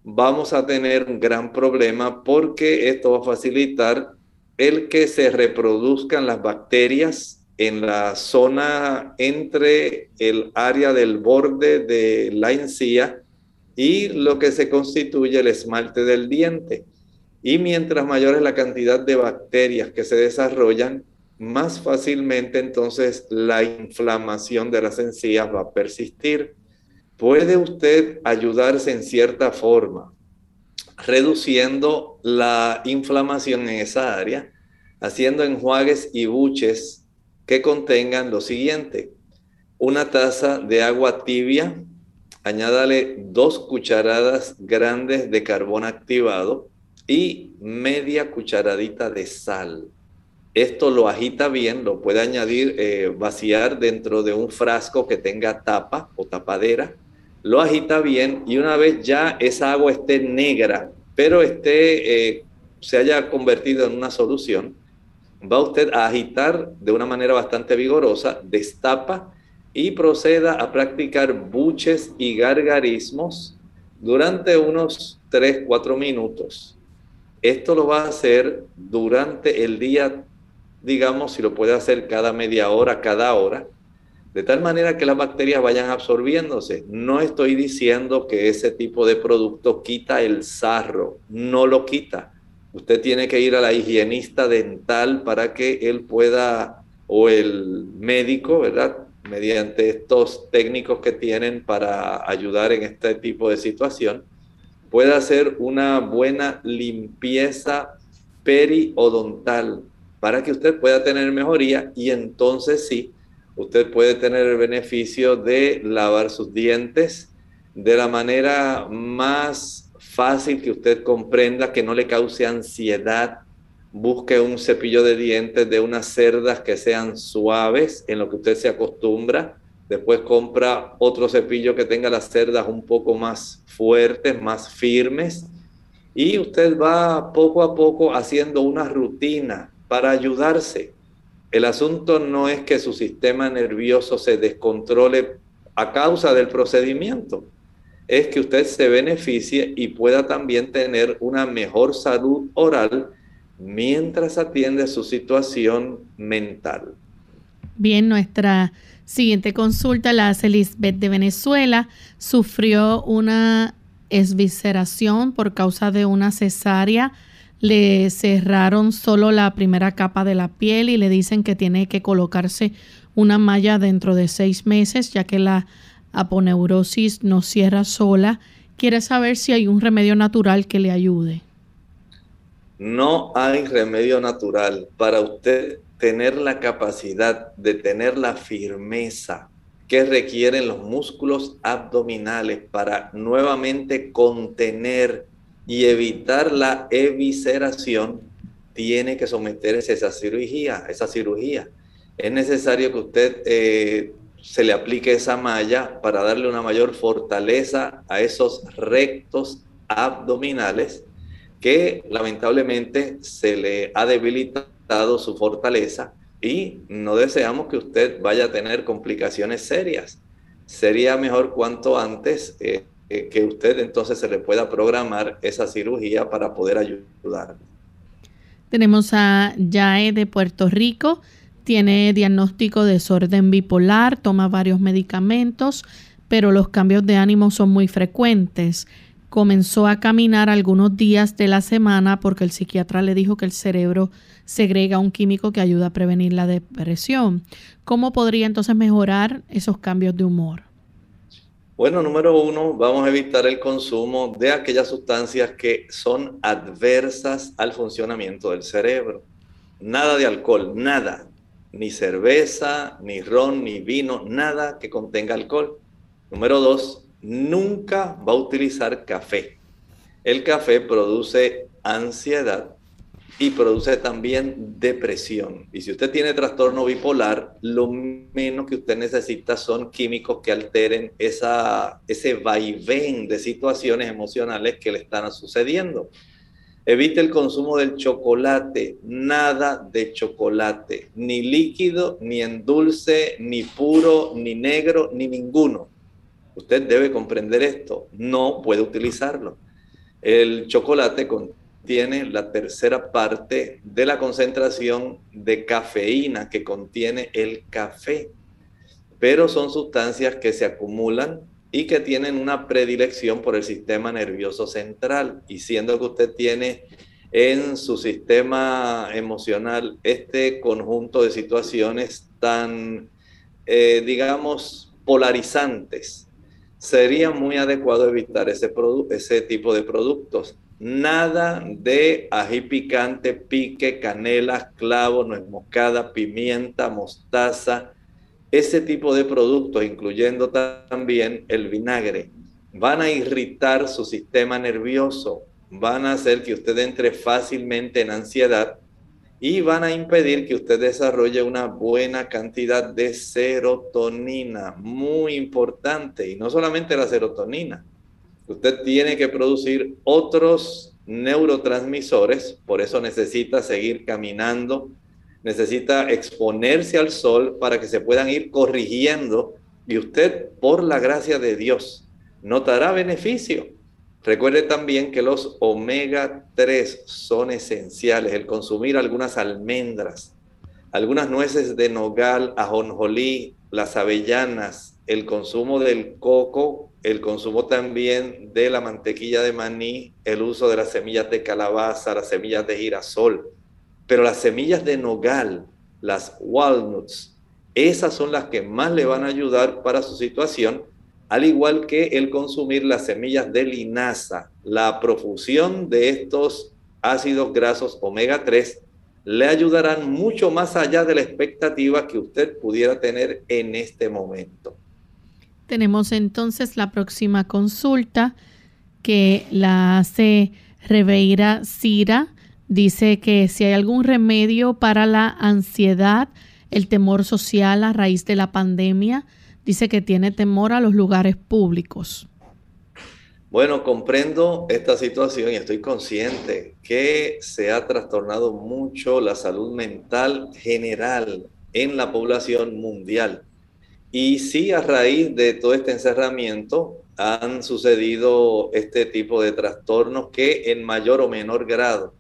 vamos a tener un gran problema porque esto va a facilitar el que se reproduzcan las bacterias en la zona entre el área del borde de la encía y lo que se constituye el esmalte del diente. Y mientras mayor es la cantidad de bacterias que se desarrollan, más fácilmente entonces la inflamación de las encías va a persistir puede usted ayudarse en cierta forma, reduciendo la inflamación en esa área, haciendo enjuagues y buches que contengan lo siguiente. Una taza de agua tibia, añádale dos cucharadas grandes de carbón activado y media cucharadita de sal. Esto lo agita bien, lo puede añadir, eh, vaciar dentro de un frasco que tenga tapa o tapadera lo agita bien y una vez ya esa agua esté negra, pero esté, eh, se haya convertido en una solución, va usted a agitar de una manera bastante vigorosa, destapa y proceda a practicar buches y gargarismos durante unos 3, 4 minutos. Esto lo va a hacer durante el día, digamos, si lo puede hacer cada media hora, cada hora, de tal manera que las bacterias vayan absorbiéndose. No estoy diciendo que ese tipo de producto quita el sarro, no lo quita. Usted tiene que ir a la higienista dental para que él pueda, o el médico, ¿verdad? Mediante estos técnicos que tienen para ayudar en este tipo de situación, pueda hacer una buena limpieza periodontal para que usted pueda tener mejoría y entonces sí usted puede tener el beneficio de lavar sus dientes de la manera más fácil que usted comprenda, que no le cause ansiedad. Busque un cepillo de dientes de unas cerdas que sean suaves en lo que usted se acostumbra. Después compra otro cepillo que tenga las cerdas un poco más fuertes, más firmes. Y usted va poco a poco haciendo una rutina para ayudarse el asunto no es que su sistema nervioso se descontrole a causa del procedimiento, es que usted se beneficie y pueda también tener una mejor salud oral mientras atiende su situación mental. Bien, nuestra siguiente consulta la hace Lisbeth de Venezuela. Sufrió una esvisceración por causa de una cesárea. Le cerraron solo la primera capa de la piel y le dicen que tiene que colocarse una malla dentro de seis meses, ya que la aponeurosis no cierra sola. Quiere saber si hay un remedio natural que le ayude. No hay remedio natural para usted tener la capacidad de tener la firmeza que requieren los músculos abdominales para nuevamente contener y evitar la evisceración, tiene que someterse a esa cirugía, esa cirugía. Es necesario que usted eh, se le aplique esa malla para darle una mayor fortaleza a esos rectos abdominales que lamentablemente se le ha debilitado su fortaleza y no deseamos que usted vaya a tener complicaciones serias. Sería mejor cuanto antes eh, eh, que usted entonces se le pueda programar esa cirugía para poder ayudar. Tenemos a Yae de Puerto Rico, tiene diagnóstico de desorden bipolar, toma varios medicamentos, pero los cambios de ánimo son muy frecuentes comenzó a caminar algunos días de la semana porque el psiquiatra le dijo que el cerebro segrega un químico que ayuda a prevenir la depresión. ¿Cómo podría entonces mejorar esos cambios de humor? Bueno, número uno, vamos a evitar el consumo de aquellas sustancias que son adversas al funcionamiento del cerebro. Nada de alcohol, nada. Ni cerveza, ni ron, ni vino, nada que contenga alcohol. Número dos, nunca va a utilizar café. El café produce ansiedad y produce también depresión. Y si usted tiene trastorno bipolar, lo menos que usted necesita son químicos que alteren esa, ese vaivén de situaciones emocionales que le están sucediendo. Evite el consumo del chocolate, nada de chocolate, ni líquido, ni en dulce, ni puro, ni negro, ni ninguno. Usted debe comprender esto, no puede utilizarlo. El chocolate contiene la tercera parte de la concentración de cafeína que contiene el café, pero son sustancias que se acumulan y que tienen una predilección por el sistema nervioso central. Y siendo que usted tiene en su sistema emocional este conjunto de situaciones tan, eh, digamos, polarizantes, sería muy adecuado evitar ese, tipo de productos. Nada de ají picante, pique, canela, clavo, nuez moscada, pimienta, mostaza, ese tipo de productos, incluyendo también el vinagre, van a irritar su sistema nervioso, van a hacer que usted entre fácilmente en ansiedad y van a impedir que usted desarrolle una buena cantidad de serotonina, muy importante, y no solamente la serotonina. Usted tiene que producir otros neurotransmisores, por eso necesita seguir caminando, necesita exponerse al sol para que se puedan ir corrigiendo y usted, por la gracia de Dios, notará beneficio. Recuerde también que los omega 3 son esenciales, el consumir algunas almendras, algunas nueces de nogal, ajonjolí, las avellanas, el consumo del coco, el consumo también de la mantequilla de maní, el uso de las semillas de calabaza, las semillas de girasol. Pero las semillas de nogal, las walnuts, esas son las que más le van a ayudar para su situación al igual que el consumir las semillas de linaza. La profusión de estos ácidos grasos omega 3 le ayudarán mucho más allá de la expectativa que usted pudiera tener en este momento. Tenemos entonces la próxima consulta que la hace Reveira Cira. Dice que si hay algún remedio para la ansiedad, el temor social a raíz de la pandemia, Dice que tiene temor a los lugares públicos. Bueno, comprendo esta situación y estoy consciente que se ha trastornado mucho la salud mental general en la población mundial. Y sí, a raíz de todo este encerramiento han sucedido este tipo de trastornos que en mayor o menor grado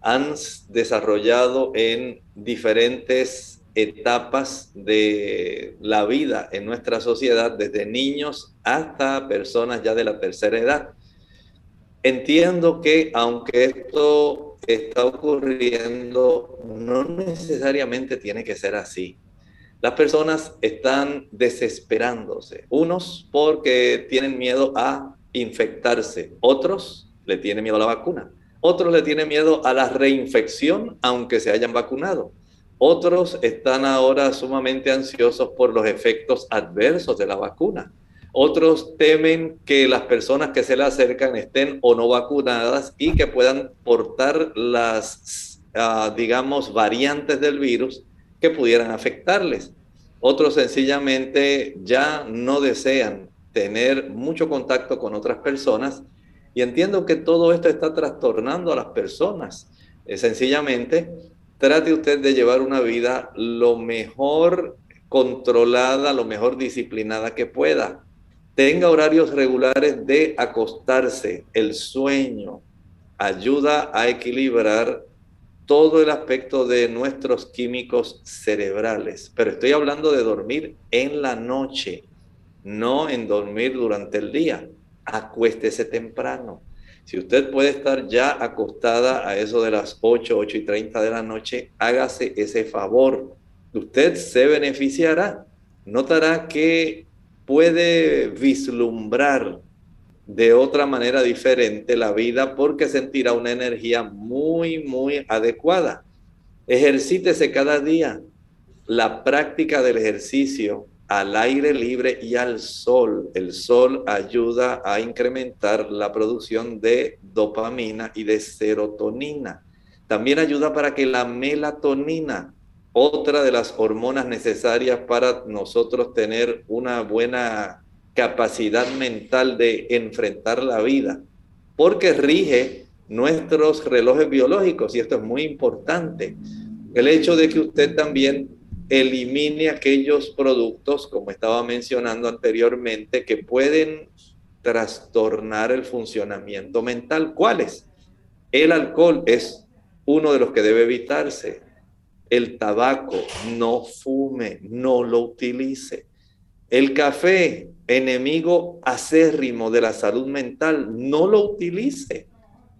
han desarrollado en diferentes etapas de la vida en nuestra sociedad, desde niños hasta personas ya de la tercera edad. Entiendo que aunque esto está ocurriendo, no necesariamente tiene que ser así. Las personas están desesperándose, unos porque tienen miedo a infectarse, otros le tienen miedo a la vacuna, otros le tienen miedo a la reinfección aunque se hayan vacunado. Otros están ahora sumamente ansiosos por los efectos adversos de la vacuna. Otros temen que las personas que se le acercan estén o no vacunadas y que puedan portar las, ah, digamos, variantes del virus que pudieran afectarles. Otros sencillamente ya no desean tener mucho contacto con otras personas y entiendo que todo esto está trastornando a las personas. Eh, sencillamente, trate usted de llevar una vida lo mejor controlada, lo mejor disciplinada que pueda. Tenga horarios regulares de acostarse, el sueño ayuda a equilibrar todo el aspecto de nuestros químicos cerebrales. Pero estoy hablando de dormir en la noche, no en dormir durante el día acuéstese temprano. Si usted puede estar ya acostada a eso de las 8, 8 y 30 de la noche, hágase ese favor. Usted se beneficiará. Notará que puede vislumbrar de otra manera diferente la vida porque sentirá una energía muy, muy adecuada. Ejercítese cada día. La práctica del ejercicio al aire libre y al sol. El sol ayuda a incrementar la producción de dopamina y de serotonina. También ayuda para que la melatonina, otra de las hormonas necesarias para nosotros tener una buena capacidad mental de enfrentar la vida, porque rige nuestros relojes biológicos y esto es muy importante. El hecho de que usted también elimine aquellos productos, como estaba mencionando anteriormente, que pueden trastornar el funcionamiento mental. ¿Cuáles? El alcohol es uno de los que debe evitarse. El tabaco, no fume, no lo utilice. El café, enemigo acérrimo de la salud mental, no lo utilice.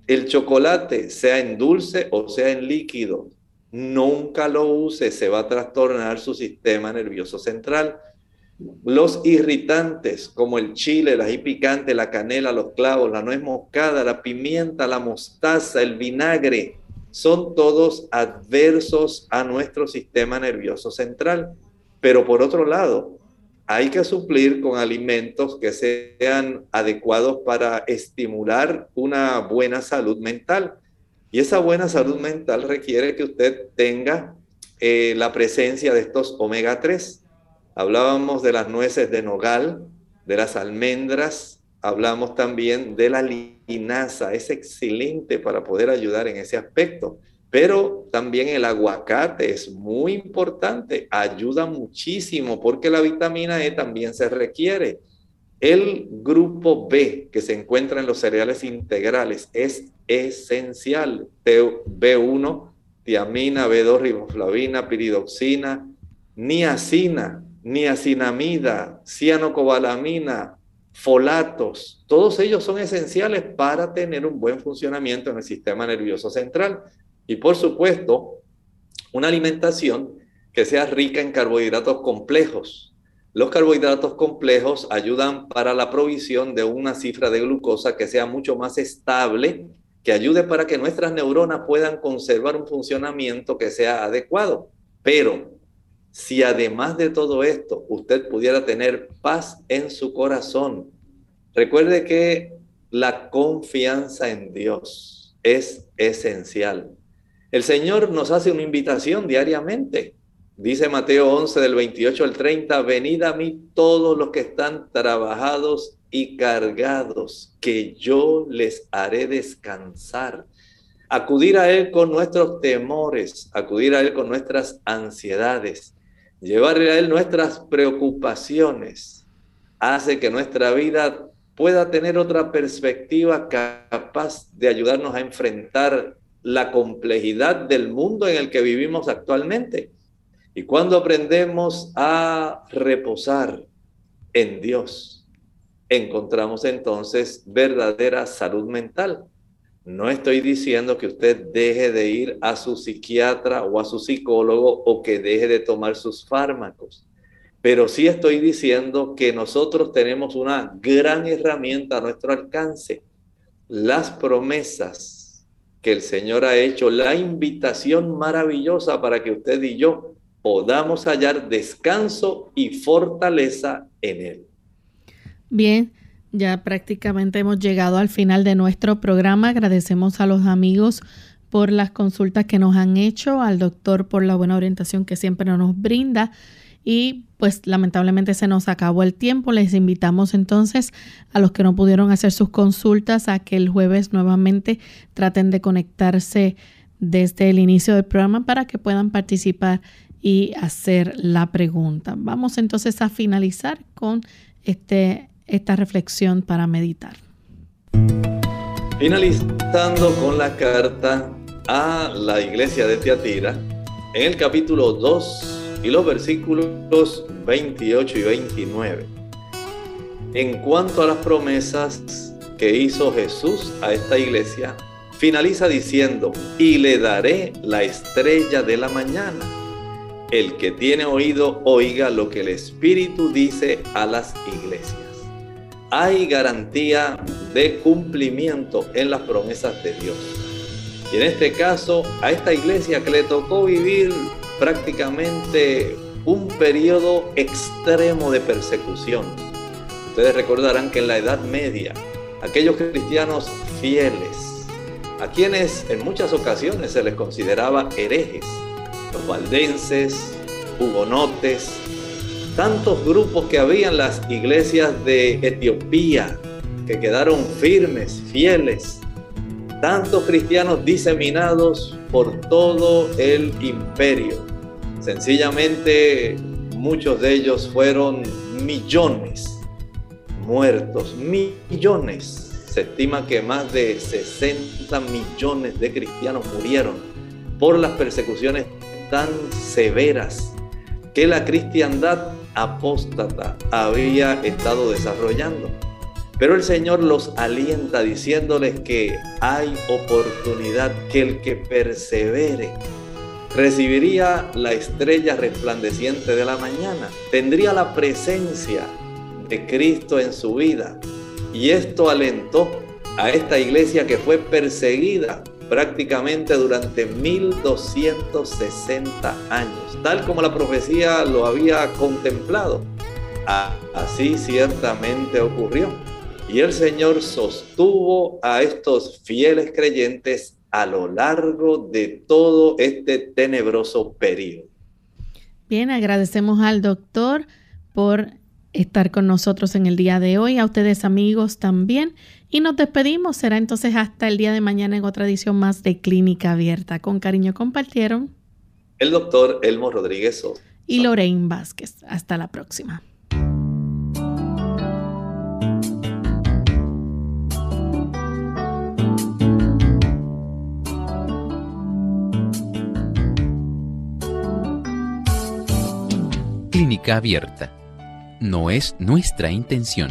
El chocolate, sea en dulce o sea en líquido, nunca lo use, se va a trastornar su sistema nervioso central. Los irritantes como el chile, el ají picante, la canela, los clavos, la nuez moscada, la pimienta, la mostaza, el vinagre, son todos adversos a nuestro sistema nervioso central. Pero por otro lado, hay que suplir con alimentos que sean adecuados para estimular una buena salud mental. Y esa buena salud mental requiere que usted tenga eh, la presencia de estos omega 3. Hablábamos de las nueces de nogal, de las almendras, hablamos también de la linaza, es excelente para poder ayudar en ese aspecto. Pero también el aguacate es muy importante, ayuda muchísimo porque la vitamina E también se requiere. El grupo B que se encuentra en los cereales integrales es esencial. B1, tiamina, B2, riboflavina, piridoxina, niacina, niacinamida, cianocobalamina, folatos. Todos ellos son esenciales para tener un buen funcionamiento en el sistema nervioso central. Y por supuesto, una alimentación que sea rica en carbohidratos complejos, los carbohidratos complejos ayudan para la provisión de una cifra de glucosa que sea mucho más estable, que ayude para que nuestras neuronas puedan conservar un funcionamiento que sea adecuado. Pero si además de todo esto usted pudiera tener paz en su corazón, recuerde que la confianza en Dios es esencial. El Señor nos hace una invitación diariamente Dice Mateo 11 del 28 al 30, venid a mí todos los que están trabajados y cargados, que yo les haré descansar. Acudir a Él con nuestros temores, acudir a Él con nuestras ansiedades, llevarle a Él nuestras preocupaciones, hace que nuestra vida pueda tener otra perspectiva capaz de ayudarnos a enfrentar la complejidad del mundo en el que vivimos actualmente. Y cuando aprendemos a reposar en Dios, encontramos entonces verdadera salud mental. No estoy diciendo que usted deje de ir a su psiquiatra o a su psicólogo o que deje de tomar sus fármacos, pero sí estoy diciendo que nosotros tenemos una gran herramienta a nuestro alcance, las promesas que el Señor ha hecho, la invitación maravillosa para que usted y yo podamos hallar descanso y fortaleza en Él. Bien, ya prácticamente hemos llegado al final de nuestro programa. Agradecemos a los amigos por las consultas que nos han hecho, al doctor por la buena orientación que siempre nos brinda. Y pues lamentablemente se nos acabó el tiempo. Les invitamos entonces a los que no pudieron hacer sus consultas a que el jueves nuevamente traten de conectarse desde el inicio del programa para que puedan participar y hacer la pregunta. Vamos entonces a finalizar con este esta reflexión para meditar. Finalizando con la carta a la iglesia de Tiatira, en el capítulo 2 y los versículos 28 y 29. En cuanto a las promesas que hizo Jesús a esta iglesia, finaliza diciendo, y le daré la estrella de la mañana. El que tiene oído, oiga lo que el Espíritu dice a las iglesias hay garantía de cumplimiento en las promesas de Dios. Y en este caso, a esta iglesia que le tocó vivir prácticamente un periodo extremo de persecución. Ustedes recordarán que en la Edad Media, aquellos cristianos fieles, a quienes en muchas ocasiones se les consideraba herejes, los valdenses, hugonotes, tantos grupos que había en las iglesias de Etiopía, que quedaron firmes, fieles, tantos cristianos diseminados por todo el imperio. Sencillamente muchos de ellos fueron millones muertos, millones. Se estima que más de 60 millones de cristianos murieron por las persecuciones tan severas que la cristiandad apóstata había estado desarrollando. Pero el Señor los alienta diciéndoles que hay oportunidad, que el que persevere recibiría la estrella resplandeciente de la mañana, tendría la presencia de Cristo en su vida. Y esto alentó a esta iglesia que fue perseguida prácticamente durante 1260 años, tal como la profecía lo había contemplado. Así ciertamente ocurrió. Y el Señor sostuvo a estos fieles creyentes a lo largo de todo este tenebroso periodo. Bien, agradecemos al doctor por estar con nosotros en el día de hoy, a ustedes amigos también. Y nos despedimos. Será entonces hasta el día de mañana en otra edición más de Clínica Abierta. Con cariño compartieron el doctor Elmo Rodríguez y Lorraine Vázquez. Hasta la próxima. Clínica Abierta. No es nuestra intención